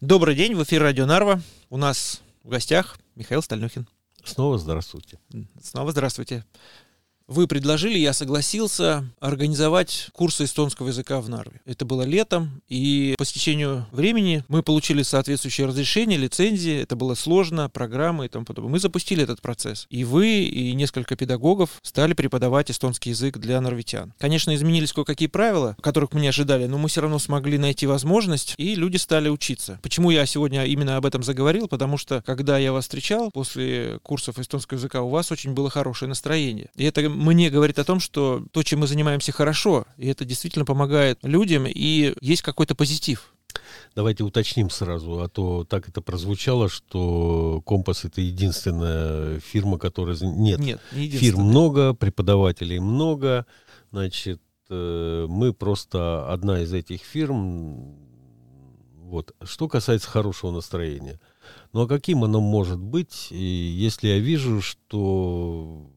Добрый день, в эфире Радио Нарва. У нас в гостях Михаил Стальнюхин. Снова здравствуйте. Снова здравствуйте. Вы предложили, я согласился организовать курсы эстонского языка в Нарве. Это было летом, и по стечению времени мы получили соответствующее разрешение, лицензии. Это было сложно, программы и тому подобное. Мы запустили этот процесс. И вы, и несколько педагогов стали преподавать эстонский язык для норвитян. Конечно, изменились кое-какие правила, которых мы не ожидали, но мы все равно смогли найти возможность, и люди стали учиться. Почему я сегодня именно об этом заговорил? Потому что, когда я вас встречал после курсов эстонского языка, у вас очень было хорошее настроение. И это мне говорит о том, что то, чем мы занимаемся, хорошо, и это действительно помогает людям, и есть какой-то позитив. Давайте уточним сразу, а то так это прозвучало, что Компас это единственная фирма, которая... Нет, Нет не фирм много, преподавателей много, значит, э, мы просто одна из этих фирм. Вот. Что касается хорошего настроения. Ну а каким оно может быть, если я вижу, что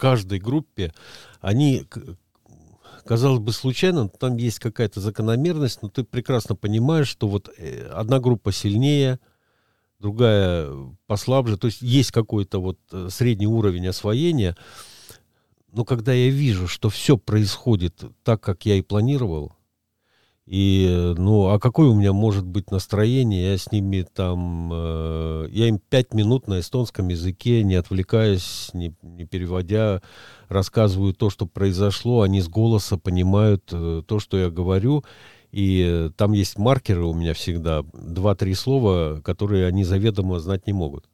каждой группе, они, казалось бы, случайно, там есть какая-то закономерность, но ты прекрасно понимаешь, что вот э, одна группа сильнее, другая послабже, то есть есть какой-то вот э, средний уровень освоения, но когда я вижу, что все происходит так, как я и планировал, и, ну, а какое у меня может быть настроение? Я с ними там, э, я им пять минут на эстонском языке, не отвлекаясь, не, не переводя, рассказываю то, что произошло. Они с голоса понимают э, то, что я говорю. И э, там есть маркеры у меня всегда, два-три слова, которые они заведомо знать не могут.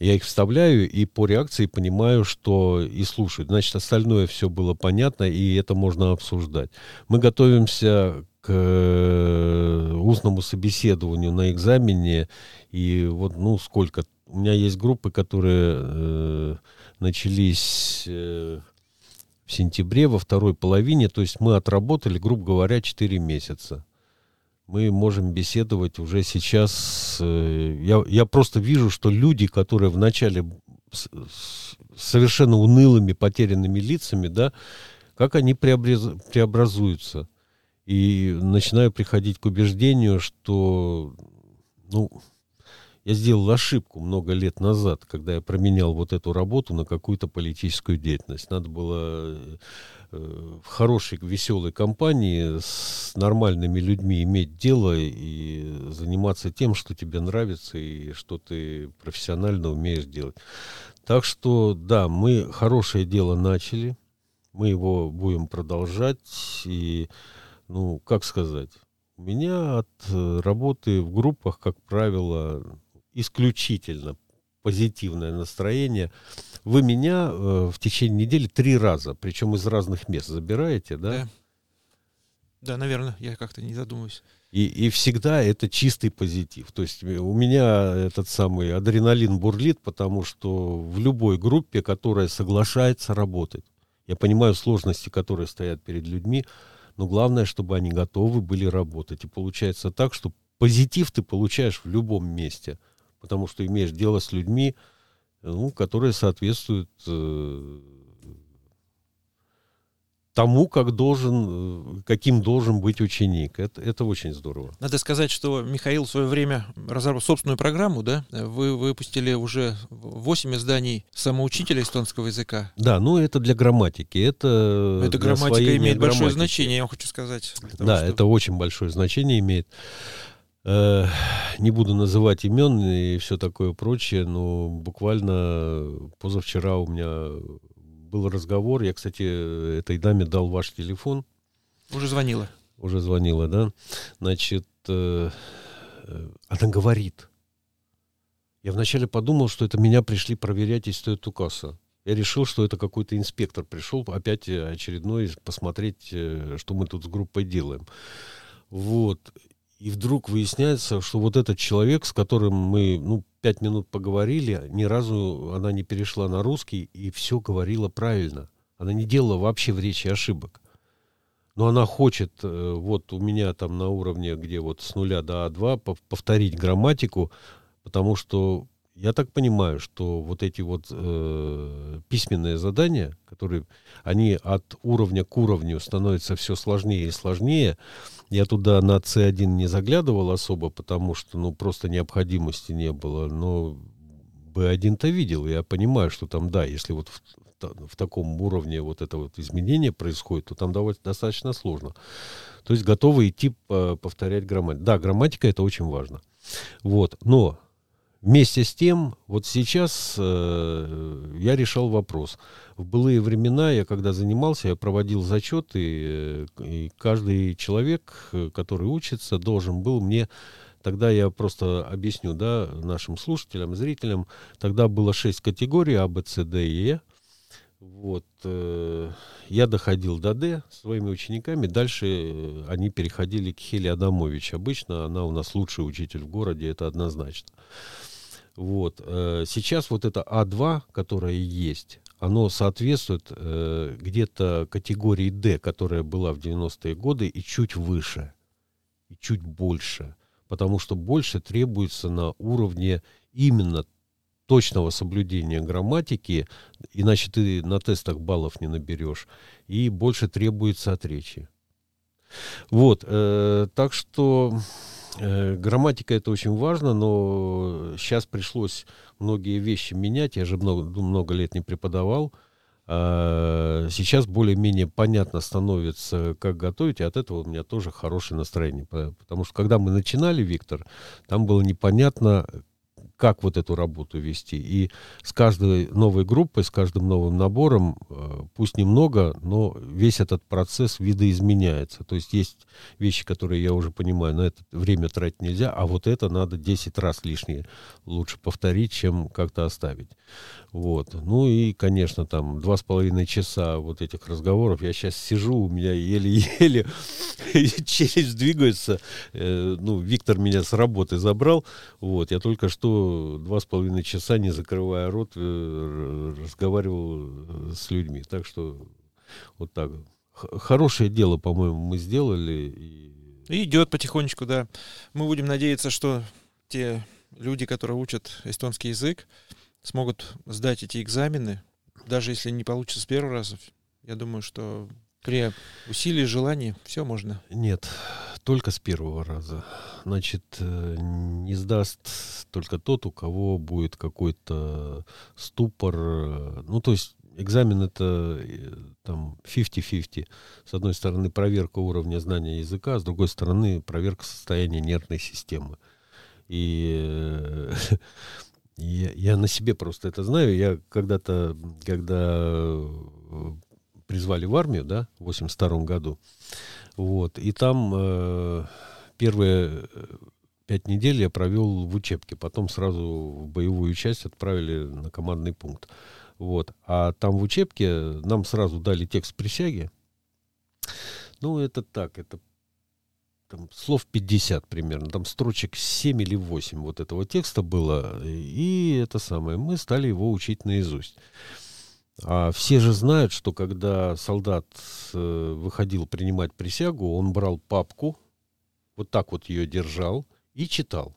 Я их вставляю и по реакции понимаю, что и слушают. Значит, остальное все было понятно, и это можно обсуждать. Мы готовимся к э, устному собеседованию на экзамене, и вот, ну, сколько? У меня есть группы, которые э, начались э, в сентябре, во второй половине, то есть мы отработали, грубо говоря, 4 месяца мы можем беседовать уже сейчас. Э, я, я просто вижу, что люди, которые вначале с, с совершенно унылыми, потерянными лицами, да, как они преобраз, преобразуются. И начинаю приходить к убеждению, что ну, я сделал ошибку много лет назад, когда я променял вот эту работу на какую-то политическую деятельность. Надо было Э, в хорошей, веселой компании с нормальными людьми иметь дело и заниматься тем, что тебе нравится и что ты профессионально умеешь делать. Так что, да, мы хорошее дело начали, мы его будем продолжать. И, ну, как сказать, у меня от э, работы в группах, как правило, исключительно позитивное настроение. Вы меня э, в течение недели три раза, причем из разных мест забираете, да? Да, да наверное, я как-то не задумываюсь. И, и всегда это чистый позитив. То есть у меня этот самый адреналин бурлит, потому что в любой группе, которая соглашается работать, я понимаю сложности, которые стоят перед людьми, но главное, чтобы они готовы были работать. И получается так, что позитив ты получаешь в любом месте – потому что имеешь дело с людьми, ну, которые соответствуют э, тому, как должен, э, каким должен быть ученик. Это, это очень здорово. Надо сказать, что Михаил в свое время разработал собственную программу, да? Вы выпустили уже 8 изданий самоучителя эстонского языка. Да, ну это для грамматики. Это эта грамматика имеет грамматики. большое значение, я вам хочу сказать. Того, да, что... это очень большое значение имеет. Э, не буду называть имен и все такое прочее, но буквально позавчера у меня был разговор. Я, кстати, этой даме дал ваш телефон. Уже звонила. Уже звонила, да. Значит, э, э, она говорит. Я вначале подумал, что это меня пришли проверять из Токаса. Я решил, что это какой-то инспектор пришел опять очередной посмотреть, что мы тут с группой делаем. Вот. И вдруг выясняется, что вот этот человек, с которым мы, ну, пять минут поговорили, ни разу она не перешла на русский и все говорила правильно. Она не делала вообще в речи ошибок. Но она хочет, э, вот у меня там на уровне, где вот с нуля до А2, повторить грамматику, потому что я так понимаю, что вот эти вот э, письменные задания, которые, они от уровня к уровню становятся все сложнее и сложнее. Я туда на C1 не заглядывал особо, потому что, ну, просто необходимости не было. Но B1-то видел, я понимаю, что там, да, если вот в, в таком уровне вот это вот изменение происходит, то там довольно, достаточно сложно. То есть готовы идти повторять грамматику. Да, грамматика это очень важно. Вот, но Вместе с тем, вот сейчас э, я решал вопрос. В былые времена, я когда занимался, я проводил зачеты, э, и каждый человек, э, который учится, должен был мне Тогда я просто объясню, да, нашим слушателям, зрителям. Тогда было шесть категорий А, Б, С, Д и Е. Вот. Э, я доходил до Д своими учениками. Дальше э, они переходили к Хеле Адамович. Обычно она у нас лучший учитель в городе, это однозначно. Вот. Э, сейчас вот это А2, которое есть, оно соответствует э, где-то категории D, которая была в 90-е годы, и чуть выше, и чуть больше. Потому что больше требуется на уровне именно точного соблюдения грамматики, иначе ты на тестах баллов не наберешь, и больше требуется от речи. Вот, э, так что грамматика это очень важно, но сейчас пришлось многие вещи менять. Я же много, много лет не преподавал. А сейчас более-менее понятно становится, как готовить, и от этого у меня тоже хорошее настроение. Потому что когда мы начинали, Виктор, там было непонятно, как вот эту работу вести. И с каждой новой группой, с каждым новым набором, э, пусть немного, но весь этот процесс видоизменяется. То есть есть вещи, которые я уже понимаю, на это время тратить нельзя, а вот это надо 10 раз лишнее лучше повторить, чем как-то оставить. Вот. Ну и, конечно, там два с половиной часа вот этих разговоров. Я сейчас сижу, у меня еле-еле челюсть двигается. Э, ну, Виктор меня с работы забрал. Вот. Я только что два с половиной часа, не закрывая рот, э, разговаривал э, с людьми. Так что вот так. Хорошее дело, по-моему, мы сделали. И... Идет потихонечку, да. Мы будем надеяться, что те люди, которые учат эстонский язык, смогут сдать эти экзамены, даже если не получится с первого раза. Я думаю, что при усилии, желании все можно. Нет, только с первого раза. Значит, э, не сдаст только тот, у кого будет какой-то ступор. Ну, то есть экзамен это э, там 50-50. С одной стороны проверка уровня знания языка, с другой стороны проверка состояния нервной системы. И э, Я, я на себе просто это знаю. Я когда-то, когда э, призвали в армию, да, в 82 году, вот, и там э, первые э, пять недель я провел в учебке, потом сразу в боевую часть отправили на командный пункт. Вот. А там в учебке нам сразу дали текст присяги. Ну, это так, это там, слов 50 примерно, там строчек 7 или 8 вот этого текста было, и это самое, мы стали его учить наизусть. А все же знают, что когда солдат э, выходил принимать присягу, он брал папку, вот так вот ее держал и читал.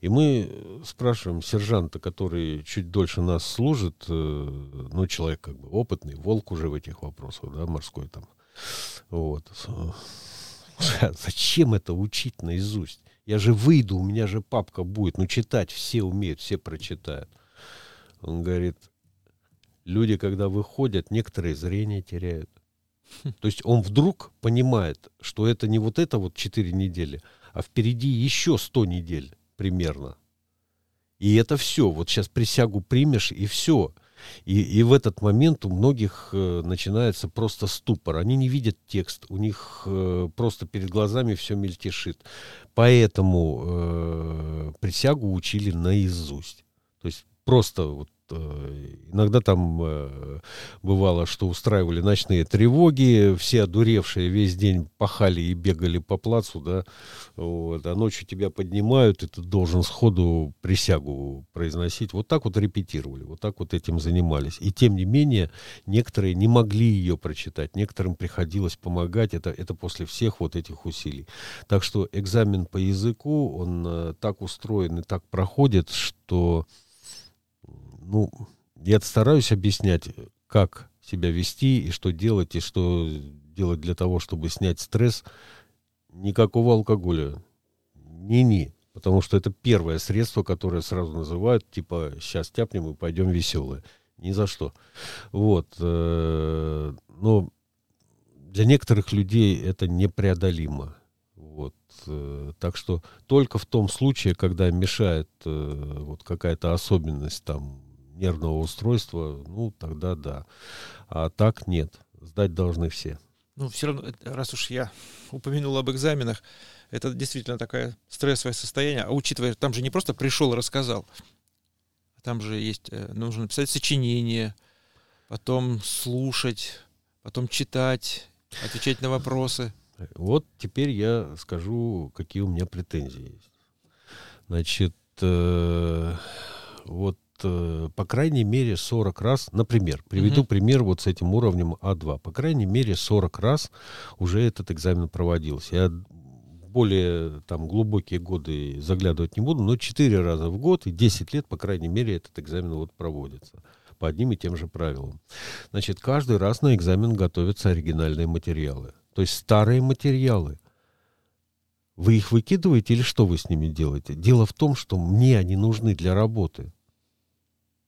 И мы спрашиваем сержанта, который чуть дольше нас служит, э, ну, человек как бы опытный, волк уже в этих вопросах, да, морской там, вот, Зачем это учить наизусть? Я же выйду, у меня же папка будет. Ну, читать все умеют, все прочитают. Он говорит, люди, когда выходят, некоторые зрение теряют. То есть он вдруг понимает, что это не вот это вот 4 недели, а впереди еще 100 недель примерно. И это все. Вот сейчас присягу примешь, и все. И, и в этот момент у многих э, начинается просто ступор. Они не видят текст, у них э, просто перед глазами все мельтешит. Поэтому э, присягу учили наизусть. То есть просто вот э, иногда там э, бывало, что устраивали ночные тревоги, все одуревшие весь день пахали и бегали по плацу, да, вот, а ночью тебя поднимают, и ты должен сходу присягу произносить. Вот так вот репетировали, вот так вот этим занимались. И тем не менее, некоторые не могли ее прочитать, некоторым приходилось помогать, это, это после всех вот этих усилий. Так что экзамен по языку, он э, так устроен и так проходит, что ну, я стараюсь объяснять, как себя вести и что делать, и что делать для того, чтобы снять стресс. Никакого алкоголя. Ни-ни. Потому что это первое средство, которое сразу называют, типа, сейчас тяпнем и пойдем веселые. Ни за что. Вот. Э, но для некоторых людей это непреодолимо. Вот. Э, так что только в том случае, когда мешает э, вот какая-то особенность там нервного устройства, ну, тогда да. А так нет. Сдать должны все. Ну, все равно, раз уж я упомянул об экзаменах, это действительно такое стрессовое состояние. А учитывая, там же не просто пришел и рассказал. Там же есть, э, нужно написать сочинение, потом слушать, потом читать, отвечать на вопросы. Вот теперь я скажу, какие у меня претензии есть. Значит, э, вот Э, по крайней мере 40 раз, например, приведу угу. пример вот с этим уровнем А2, по крайней мере 40 раз уже этот экзамен проводился. Я более там глубокие годы заглядывать не буду, но 4 раза в год и 10 лет, по крайней мере, этот экзамен вот проводится по одним и тем же правилам. Значит, каждый раз на экзамен готовятся оригинальные материалы, то есть старые материалы. Вы их выкидываете или что вы с ними делаете? Дело в том, что мне они нужны для работы.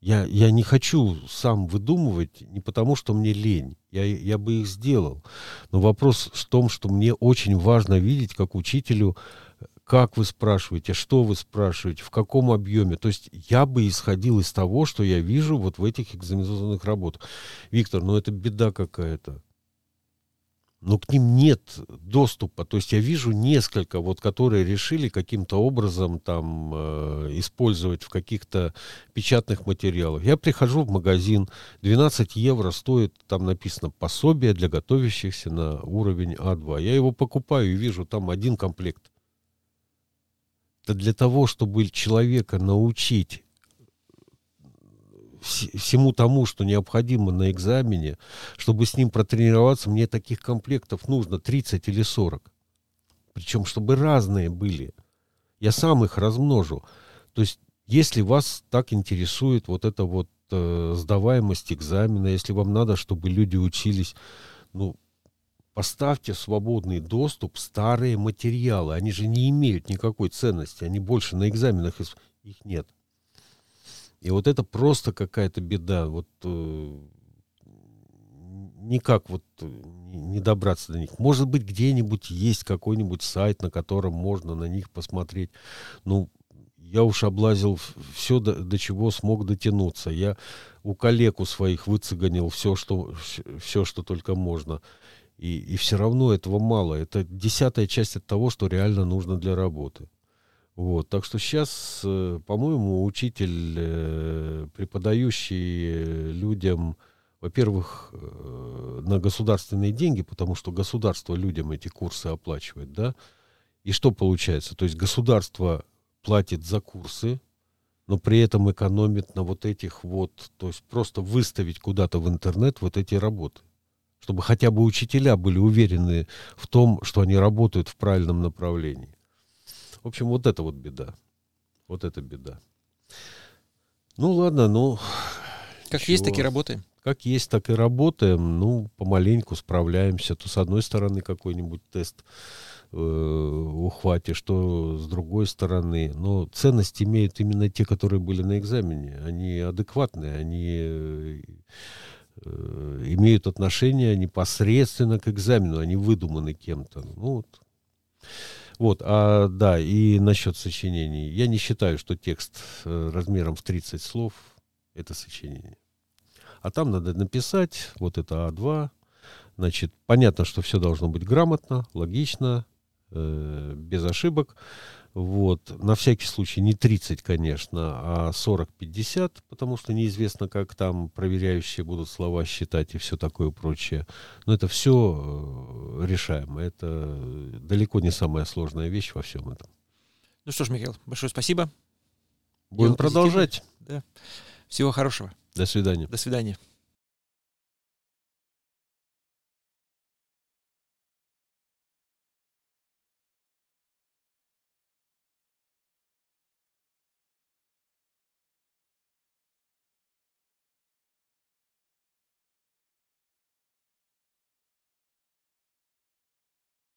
Я, я не хочу сам выдумывать, не потому что мне лень. Я, я бы их сделал. Но вопрос в том, что мне очень важно видеть, как учителю, как вы спрашиваете, что вы спрашиваете, в каком объеме. То есть я бы исходил из того, что я вижу вот в этих экзаменационных работах. Виктор, ну это беда какая-то но к ним нет доступа. То есть я вижу несколько, вот, которые решили каким-то образом там э, использовать в каких-то печатных материалах. Я прихожу в магазин, 12 евро стоит, там написано пособие для готовящихся на уровень А2. Я его покупаю и вижу там один комплект. Это для того, чтобы человека научить всему тому, что необходимо на экзамене, чтобы с ним протренироваться, мне таких комплектов нужно 30 или 40. Причем, чтобы разные были. Я сам их размножу. То есть, если вас так интересует вот эта вот э, сдаваемость экзамена, если вам надо, чтобы люди учились, ну, поставьте в свободный доступ старые материалы. Они же не имеют никакой ценности. Они больше на экзаменах их нет. И вот это просто какая-то беда. Вот э, никак вот э, не добраться до них. Может быть, где-нибудь есть какой-нибудь сайт, на котором можно на них посмотреть. Ну, я уж облазил все, до, до чего смог дотянуться. Я у коллег у своих выцеганил все, что, все, что только можно. И, и все равно этого мало. Это десятая часть от того, что реально нужно для работы. Вот, так что сейчас, э, по-моему, учитель, э, преподающий людям, во-первых, э, на государственные деньги, потому что государство людям эти курсы оплачивает, да, и что получается? То есть государство платит за курсы, но при этом экономит на вот этих вот, то есть просто выставить куда-то в интернет вот эти работы, чтобы хотя бы учителя были уверены в том, что они работают в правильном направлении. В общем, вот это вот беда. Вот это беда. Ну ладно, ну... Как чего? есть, так и работаем. Как есть, так и работаем. Ну, помаленьку справляемся. То с одной стороны какой-нибудь тест э, ухватишь, что с другой стороны. Но ценность имеют именно те, которые были на экзамене. Они адекватные, они э, имеют отношение непосредственно к экзамену, они выдуманы кем-то. Ну вот. Вот, а, да, и насчет сочинений. Я не считаю, что текст э, размером в 30 слов — это сочинение. А там надо написать, вот это А2, значит, понятно, что все должно быть грамотно, логично, э, без ошибок. Вот. На всякий случай не 30, конечно, а 40-50, потому что неизвестно, как там проверяющие будут слова считать и все такое прочее. Но это все э, решаемо. Это далеко не самая сложная вещь во всем этом. Ну что ж, Михаил, большое спасибо. Будем продолжать. Да. Всего хорошего. До свидания. До свидания.